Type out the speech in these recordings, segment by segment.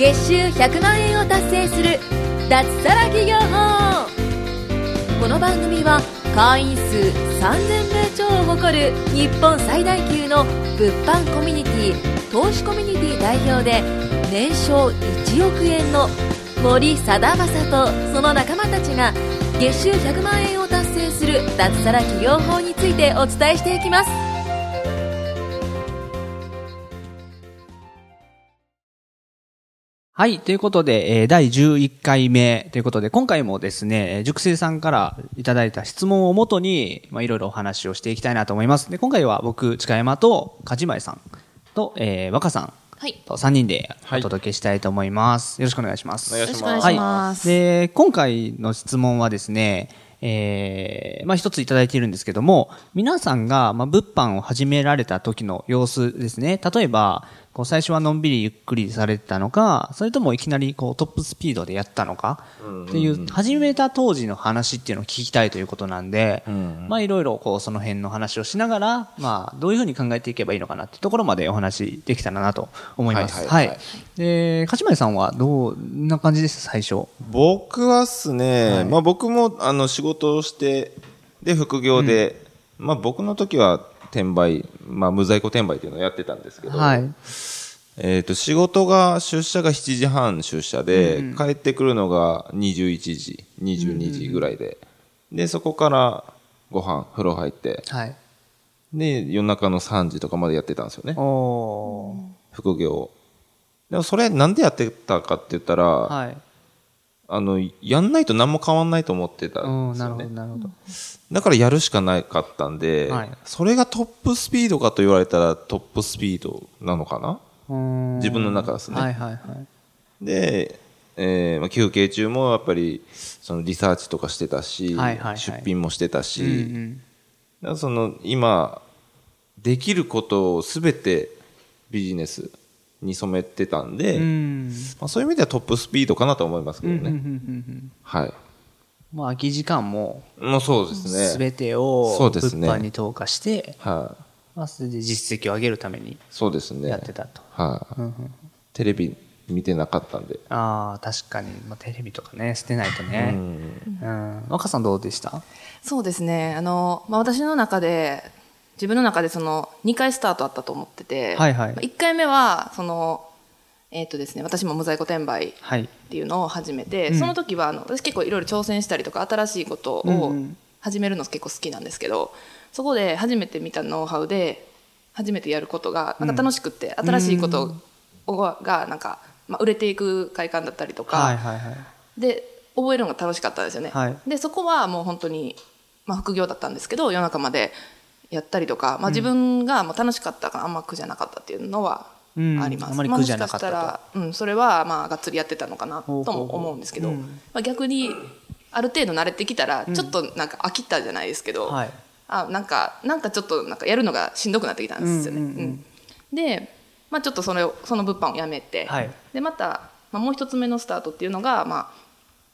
月収100万円を達成する脱サラ企業法。この番組は会員数3000名超を誇る日本最大級の物販コミュニティ投資コミュニティ代表で年商1億円の森貞正とその仲間たちが月収100万円を達成する脱サラ企業法についてお伝えしていきます。はい。ということで、えー第11回目ということで、今回もですね、えー熟成さんからいただいた質問をもとに、まあ、いろいろお話をしていきたいなと思います。で、今回は僕、近山と、梶前さんと、えー若さんはいと3人ではいお届けしたいと思います。よろしくお願いします。お願いしますよろしくお願いしますはい。で、今回の質問はですね、えー、まあ一ついただいているんですけども、皆さんが、まあ物販を始められた時の様子ですね。例えば、こう最初はのんびりゆっくりされてたのか、それともいきなりこうトップスピードでやったのか、っていう、始めた当時の話っていうのを聞きたいということなんで、まあいろいろこうその辺の話をしながら、まあどういうふうに考えていけばいいのかなっていうところまでお話できたらなと思います。は。はいいはいはいで、勝前さんはどんな感じでした、最初？僕はっすね、はいまあ僕もあの仕事をして、で、副業で、まあ僕の時は転売、まあ無在庫転売っていうのをやってたんですけど、はい。えっ、と、仕事が、出社が7時半出社で、帰ってくるのが21時、22時ぐらいで、で、そこからご飯、風呂入って、はい。で、夜中の3時とかまでやってたんですよね。副業を。でもそれなんでやってたかって言ったら、はい。あの、やんないと何も変わんないと思ってたうんん、ですよねなるほど、。なるほど。だからやるしかなかったんで、はいそれがトップスピードかと言われたらトップスピードなのかな？自自分の中ですねはいはいはい。で、えーまあ、休憩中もやっぱりそのリサーチとかしてたし、はいはいはい出品もしてたし、うんうんその今できることを全てビジネスに染めてたんで、うん。まあ、そういう意味ではトップスピードかなと思いますけどね、はい。まあ、空き時間も、もうそうですね。すべてを物そうですね。販に投下して、はい。まあ、それで実績を上げるためにそうですね。やってたと。はい、うんうん。テレビ見てなかったんで。ああ、確かに、まあ、テレビとかね、捨てないとね。うん。若さんどうでした？そうですね。あの、まあ、私の中で、自分の中でその2回スタートあったと思ってて、はいはい。1回目は、その、えっ、とですね、私も無在庫転売っはい。ていうのを始めて、うん。その時はあの私結構いろいろ挑戦したりとか新しいことうんうをん。始めるの結構好きなんですけど、そこで初めて見たノウハウで初めてやることがなんか楽しくって、新しいことをがなんか、まあ、売れていく快感だったりとか、はいはいはい。で覚えるのが楽しかったですよね、はい。でそこはもう本当に、まあ、副業だったんですけど夜中までやったりとか、まあ、自分がもう楽しかったからあんま苦じゃなかったっていうのはうん。あります、あまりまあ苦じゃなかったと。もしかしたら、うん、それはまあがっつりやってたのかなとも思うんですけど、うん。まあ、逆にある程度慣れてきたらちょっとなんか飽きたじゃないですけど、はい。あなんかなんかちょっとなんかやるのがしんどくなってきたんですよね。うんうんうん。うん。で、まあ、ちょっとそれをその物販をやめて、はい。でまた、まあ、もう一つ目のスタートっていうのが、まあ、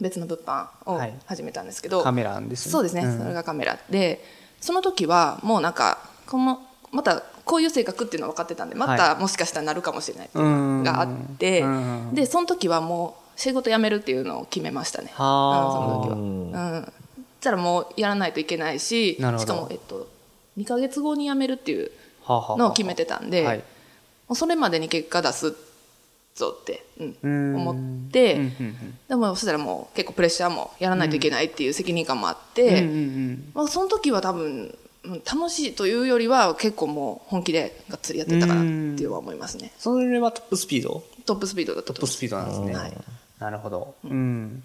別の物販をはい。始めたんですけど、カメラですね。そうですね、ん。それがカメラ。でその時はもうなんかこのまたこういう性格っていうのは分かってたんでまたもしかしたらなるかもしれないっていうのがあって、うんでその時はもう仕事辞めるっていうのを決めましたね。はあ。うんその時は。うん。そしたらもうやらないといけないし、なるほど。しかも、えっと、2ヶ月後に辞めるっていうのを決めてたんで、それまでに結果出すぞって、うんうん思って、でもそしたらもう結構プレッシャーもやらないといけないっていう責任感もあって、うんうんうんまあ、その時は多分うん楽しいというよりは結構もう本気でがっつりやってたかなっていうのは思いますね。それはトップスピード？トップスピードだったとトップスピードなんですね。はいなるほど。うん。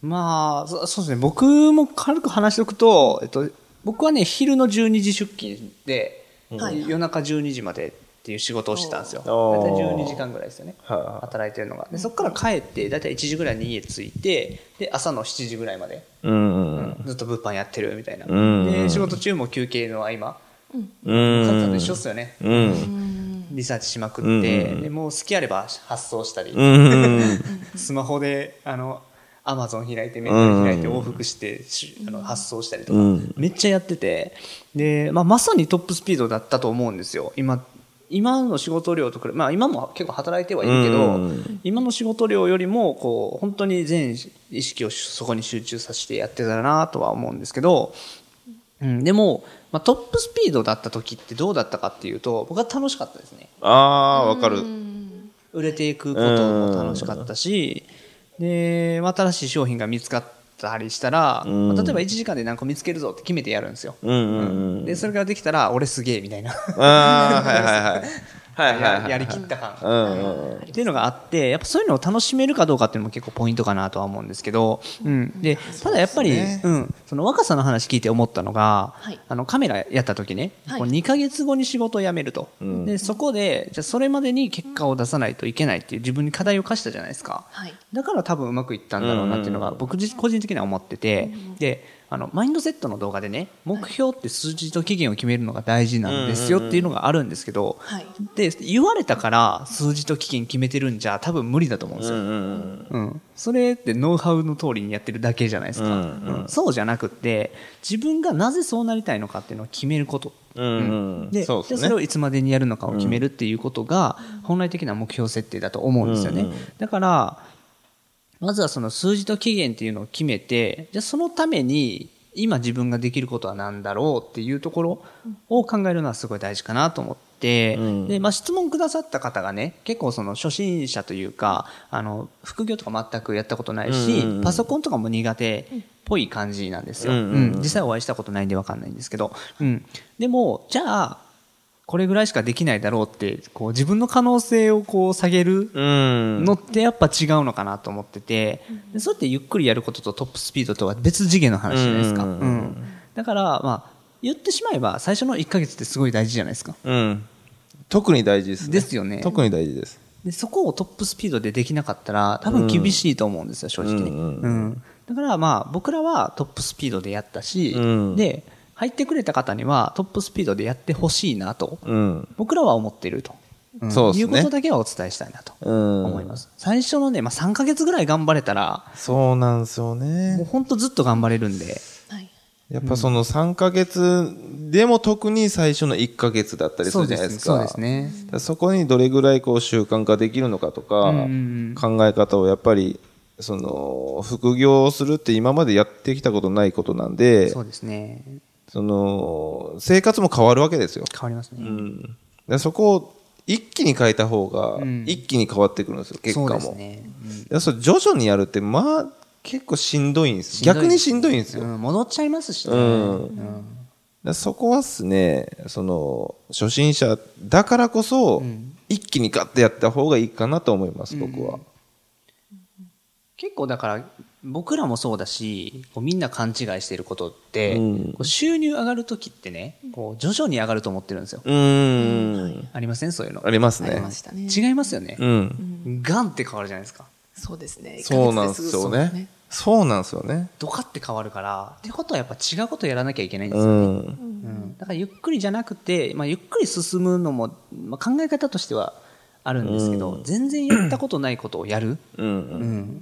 まあ、そそうですね。僕も軽く話しておくと、えっと、僕はね、昼の12時出勤で、はい夜中12時までっていう仕事をしてたんですよ。大体12時間ぐらいですよね。働いてるのが。で、そこから帰って、大体1時ぐらいに家着いて、で、朝の7時ぐらいまで、うんうんずっと物販やってるみたいな。んで、仕事中も休憩の合間、うんカズさん。と一緒っすよね。うん。リサーチしまくって、うんうんでもう好きあれば発送したり、うん スマホであのアマゾン開いてメーカー開いて往復してしあの発送したりとか、うん。めっちゃやってて。で、まあ、まさにトップスピードだったと思うんですよ。今今の仕事量と比べ、まあ今も結構働いてはいるけど、うん今の仕事量よりも、こう、本当に全意識をそこに集中させてやってたなとは思うんですけど、うん、でも、まあ、トップスピードだった時ってどうだったかっていうと、僕は楽しかったですね。ああ、わかる。売れていくことも楽しかったし、で、まあ新しい商品が見つかったりしたら、んまあ例えば1時間で何個見つけるぞって決めてやるんですよ。うんうんうん。で、それができたら、俺すげえみたいな。ああ、はいはいはい。はいはいはい。ややりきった感。うん。っていうのがあって、やっぱそういうのを楽しめるかどうかっていうのも結構ポイントかなとは思うんですけど、うん。で、ただやっぱり、ねうん、その若さの話聞いて思ったのが、はいあのカメラやった時ね、はいこう2ヶ月後に仕事を辞めると。んで、そこで、じゃあそれまでに結果を出さないといけないっていう自分に課題を課したじゃないですか。はいだから多分うまくいったんだろうなっていうのが僕自個人的には思ってて、で、あの、マインドセットの動画でね、目標って数字と期限を決めるのが大事なんですよっていうのがあるんですけど、はいで、言われたから数字と期限決めてるんじゃ多分無理だと思うんですよ。うんうんうん。それってノウハウの通りにやってるだけじゃないですか。うんそうじゃなくって、自分がなぜそうなりたいのかっていうのを決めること。うんうん。で、それをいつまでにやるのかを決めるっていうことが、本来的な目標設定だと思うんですよね。うんうんだから、まずはその数字と期限っていうのを決めて、じゃあそのために、今自分ができることは何だろうっていうところを考えるのはすごい大事かなと思って、うん。で、まあ、質問くださった方がね、結構その初心者というか、あの、副業とか全くやったことないし、うんうん。うんパソコンとかも苦手っぽい感じなんですよ。うんうんうん。うん。実際お会いしたことないんでわかんないんですけど、うん。でも、じゃあ、これぐらいしかできないだろうって、こう自分の可能性をこう下げるうん。のってやっぱ違うのかなと思ってて、でそれってゆっくりやることとトップスピードとは別次元の話じゃないですか。ううんんうんうんだから、まあ、言ってしまえば最初の1ヶ月ってすごい大事じゃないですか。うん。特に大事ですね。ですよね特に大事です。で、そこをトップスピードでできなかったら多分厳しいと思うんですよ、正直ね。うんううんんだからまあ僕らはトップスピードでやったし、うんで、入ってくれた方にはトップスピードでやってほしいなと、うん。僕らは思っていると。んそうねいうことだけはお伝えしたいなとうん。思います。最初のね、まあ3ヶ月ぐらい頑張れたら、そうなんですよもうね。本当ずっと頑張れるんで、はいやっぱその3ヶ月でも特に最初の1ヶ月だったりするじゃないですか。そうですね。だからそこにどれぐらいこう習慣化できるのかとか、考え方をやっぱり、その、副業をするって今までやってきたことないことなんで、そうですね。その、生活も変わるわけですよ。変わりますね。うん。だからそこを一気に変えた方がん、一気に変わってくるんですよ、結そう果も。ですね。うんそれ徐々にやるって、まあ、結構しんどいんです。逆にしんどいんですよ。うん戻っちゃいますしね。うんそこはっすね、その、初心者だからこそ、一気にガッてやった方がいいかなと思います、僕は。結構だから、僕らもそうだし、こうみんな勘違いしてることって、うんこう収入上がるときってね、こう徐々に上がると思ってるんですよ。うーん。ありません？そういうのあ。りますねありま。したね違いますよね。うん。ガンって変わるじゃないですか。そうですねそうなんですよねぐ。そうなんですよね。ドカって変わるから、ってことはやっぱ違うことやらなきゃいけないんでうすよね。ん。うんだからゆっくりじゃなくて、まあ、ゆっくり進むのも、まあ、考え方としてはあるんですけど、全然やったことないことをやる。うん。う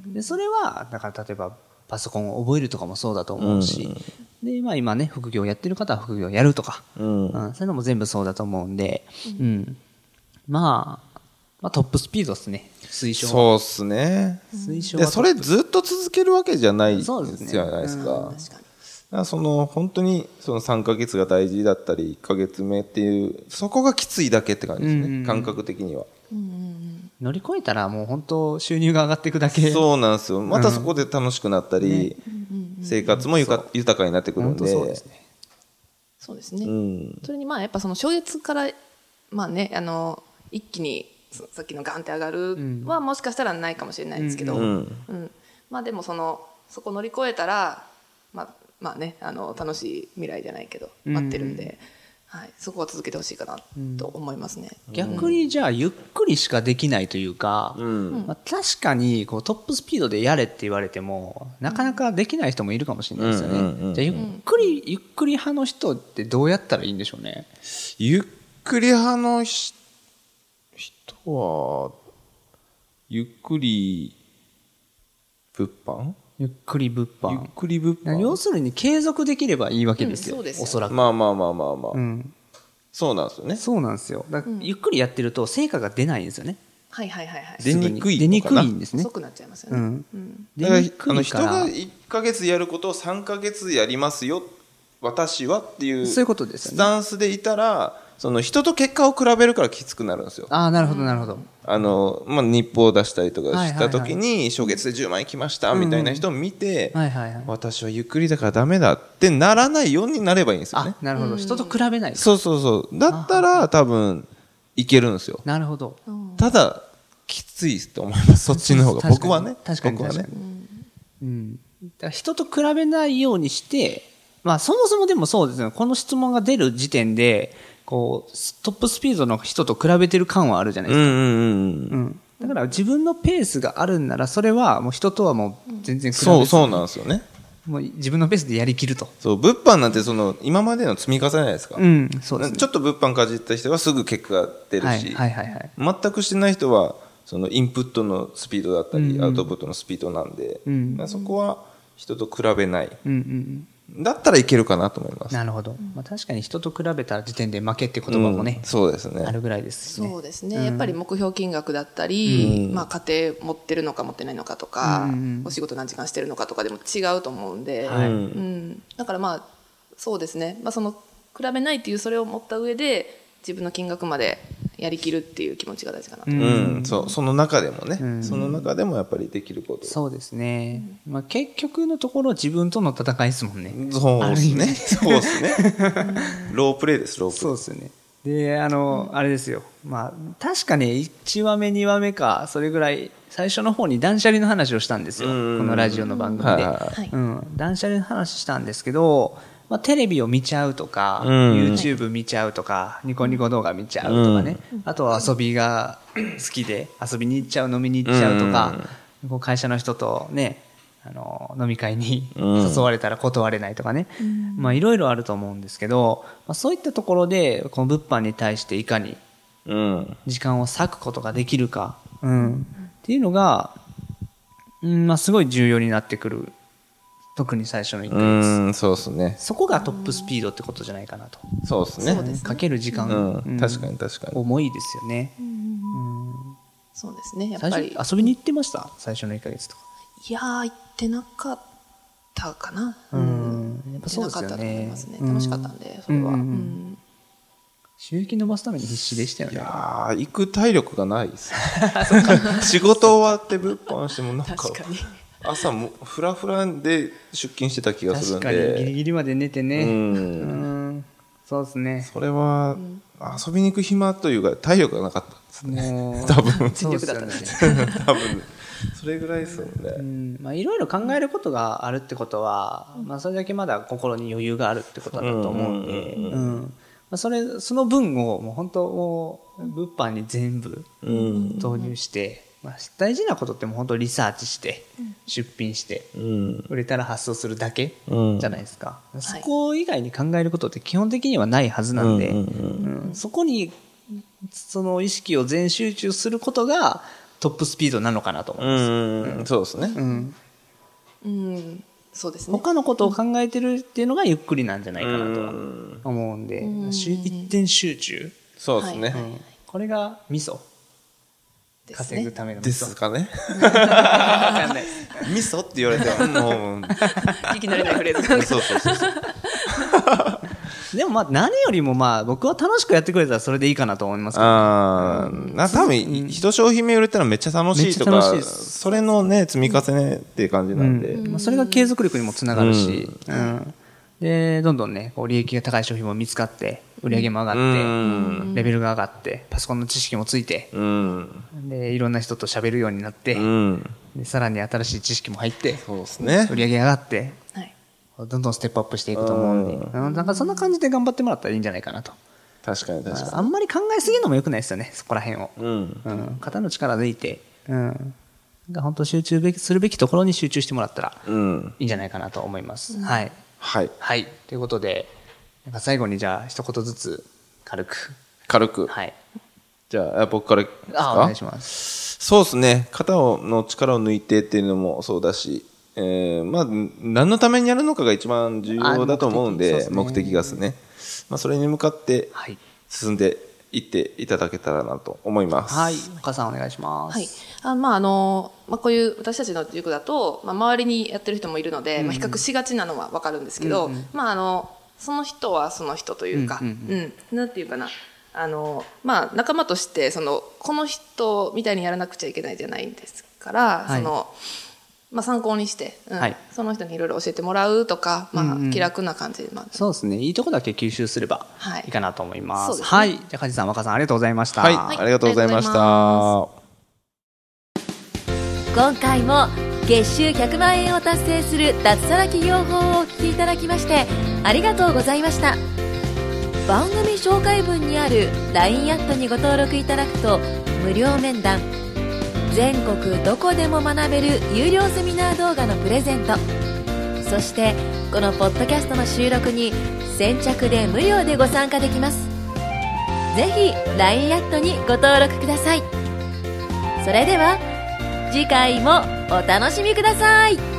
ん、でそれはだから例えばパソコンを覚えるとかもそうだと思うし、でまあ、今ね副業やってる方は副業やるとか、うん。うん。そういうのも全部そうだと思うんで、うん。まあ、まあトップスピードですね。推奨は。そうっすね。で、推奨はそれずっと続けるわけじゃないじゃないですか。その本当にその3ヶ月が大事だったり1ヶ月目っていうそこがきついだけって感じですね、うんうん。感覚的には乗り越えたらもう。本当収入が上がっていくだけそうなんですよ。またそこで楽しくなったり、生活もゆか豊かになってくるん本当でそうですね。そうですね、うん。それにまあやっぱその初月からまあねあの一気にそさっきのガンって上がるはもしかしたらないかもしれないですけど、ううん。ん。まあでもそのそこ乗り越えたらまあまあねあの楽しい未来じゃないけど待ってるんで、はい、そこは続けてほしいかなと思いますね。逆にじゃあゆっくりしかできないというか、うん。まあ、確かにこうトップスピードでやれって言われてもなかなかできない人もいるかもしれないですよね、うんうんうんうん。じゃあゆっくり、ゆっくり派の人ってどうやったらいいんでしょうね。ゆっくり派のし人はゆっくり物販？ゆっくり物ゆっ販くり物販。要するに継続できればいいわけですよ、うんそうです。よおそらく、まあまあまあ。まあまあ、うん。そうなんですよね。そうなんですよ。だからゆっくりやってると成果が出ないんですよね。はいはいはいはい。出にくい出にのかなくいんですね遅。くなっちゃいますよね、うん。うん出だから。にくいあの人がから。1ヶ月やることを3ヶ月やりますよ私はっていうそういうことですよスね。タンスでいたらその人と結果を比べるからきつくなるんですよ。ああ、なるほど、なるほど。あの、まあ、日報を出したりとかした時に、初月で10万円来ましたみたいな人を見て、はいはいはい。私はゆっくりだからダメだってならないようになればいいんですよねあ。、なるほど。人と比べない。そうそうそう。だったら多分いけるんですよ。なるほど。ただ、きついと思います。そっちの方が。僕はね。確かに僕はね。うん。だから人と比べないようにして、まあそもそもでもそうですね、この質問が出る時点で、こう、トップスピードの人と比べてる感はあるじゃないですか。うんうんうん。うん。だから自分のペースがあるんなら、それはもう人とはもう全然比べずそうそうなんですよね。もう自分のペースでやりきると。そう、物販なんてその、今までの積み重ねじゃないですか。うん、そうですね。ちょっと物販かじった人はすぐ結果が出るはいし、はいはいはい。全くしてない人は、そのインプットのスピードだったり、うんアウトプットのスピードなんで、うんまあそこは人と比べない。うんうんだったらいけるかなと思いまうん。す。なるほど。まあ確かに人と比べた時点で負けって言葉もねうん、そうですね。あるぐらいですしね。そうですね、やっぱり目標金額だったり、うんまあ、家庭持ってるのか持ってないのかとか、うんお仕事何時間してるのかとかでも違うと思うんで、はいうん、だからまあそうですね、まあ、その比べないっていうそれを持った上で自分の金額までやりきるっていう気持ちが大事かなと、うんうん、そう、その中でもね、んその中でもやっぱりできること。そうですね。まあ結局のところ自分との戦いですもんね。そうですね。そうですね。ロープレイです、ロープレイ。そうですよね。で、あの、あれですよ。まあ、確かね、1話目、2話目か、それぐらい、最初の方に断捨離の話をしたんですよ。こうんのラジオの番組で。はいはいはいはいうん。断捨離の話したんですけど、まあ、テレビを見ちゃうとか、うん YouTube 見ちゃうとか、ニコニコ動画見ちゃうとかね。あとは遊びが好きで、遊びに行っちゃう、飲みに行っちゃうとか、こう会社の人とね、あの、飲み会にうん誘われたら断れないとかね。まあ、いろいろあると思うんですけど、まあ、そういったところで、この物販に対していかにうん。時間を割くことができるか、うん、っていうのが、うん、まあ、すごい重要になってくる。特に最初の1うヶ月。ん、そうですね。そこがトップスピードってことじゃないかなと。そうですね。そうですかける時間、うん、確かに。に確かに。重いですよね。そうですねやっ最ぱり初、遊びに行ってました？最初の1ヶ月とか。いやー行ってなかったかな、うんやっぱ行ってそうですよなかったと思いねますね。うん楽しかったんでそれは、うんうんうんうん収益伸ばすために必死でしたよいね。やー、行く体力がないです。仕事終わって物販してもなんか、確かに朝もフラフラで出勤してた気がする確んかにギリで、ギリまで寝てね。うんうんそうですね。それは、遊びに行く暇というか、体力がなかったですね。多分。全力だったんです多分、それぐらいですようね。んまあ、いろいろ考えることがあるってことは、まあ、それだけまだ心に余裕があるってことだと思うんで、うんうんうんまあ、それその分をもう本当もう物販に全部うん。導入して、まあ、大事なことってもう本当リサーチして出品してうん。売れたら発送するだけうん。じゃないですか、そこ以外に考えることって基本的にはないはずなんで、うんうんうん。そこにその意識を全集中することがトップスピードなのかなと思います。うん、そうですね。うん。うん。そうですね。他のことを考えてるっていうのがゆっくりなんじゃないかなとは思うんで、し一点集中、そうですね。はいこれがミソです稼ぐねでためのミソすかね。味噌って言われては、もう、聞き慣れないフレーズがそうそうそうそう。でもまあ何よりもまあ僕は楽しくやってくれたらそれでいいかなと思いますけど。ああ、な、多分、一商品目売れたらめっちゃ楽しいとかそれのね、積み重ねっていう感じなんで。まあ、それが継続力にもつながるし、うん。でどんどんねこう利益が高い商品も見つかって売り上げも上がって、うん。レベルが上がってパソコンの知識もついてうん。でいろんな人と喋るようになって、うん。でさらに新しい知識も入ってそうですね売。り上げ上がってはいどんどんステップアップしていくと思うんで、うんなんかそんな感じで頑張ってもらったらいいんじゃないかなと。確かに確かあんまり考えすぎるのも良くないですよね、そこら辺を。に。うん。うん、肩の力抜いて、うん。が本当集中べきするべきところに集中してもらったらうん。いいんじゃないかなと思います。はい。はい。はい。ということで、なんか最後にじゃあ一言ずつ軽く。軽く？はい。じゃあ、僕からあ、お願いしかます。そうですね。肩をの力を抜いてっていうのもそうだし、えー、まあ、何のためにやるのかが一番重要だと思うんで、あ目的がですね。まあ、それに向かって、はい。進んでいっていただけたらなと思います。はい。岡さんお願いします。はい。あまあ、あの、まあ、こういう私たちの塾だと、まあ、周りにやってる人もいるので、まあ、比較しがちなのはわかるんですけど、まあ、あの、その人はその人というか、うんなんていうかな。あの、まあ、仲間として、その、この人みたいにやらなくちゃいけないじゃないんですから、はいその、まあ、参考にして、うんはいその人にいろいろ教えてもらうとか、まあ、気楽な感じで、まあ、そうですね。いいとこだけ吸収すればはいいいかなと思います。そうですねはい。じゃあ、梶さん、若さん、ありがとうございました。はい、はいありがとうございました。今回も月収100万円を達成する脱サラ企業法をお聞きいただきましてありがとうございました。番組紹介文にある LINE アットにご登録いただくと無料面談全国どこでも学べる有料セミナー動画のプレゼントそしてこのポッドキャストの収録に先着で無料でご参加できます。ぜひ LINE アットにご登録ください。それでは次回もお楽しみください。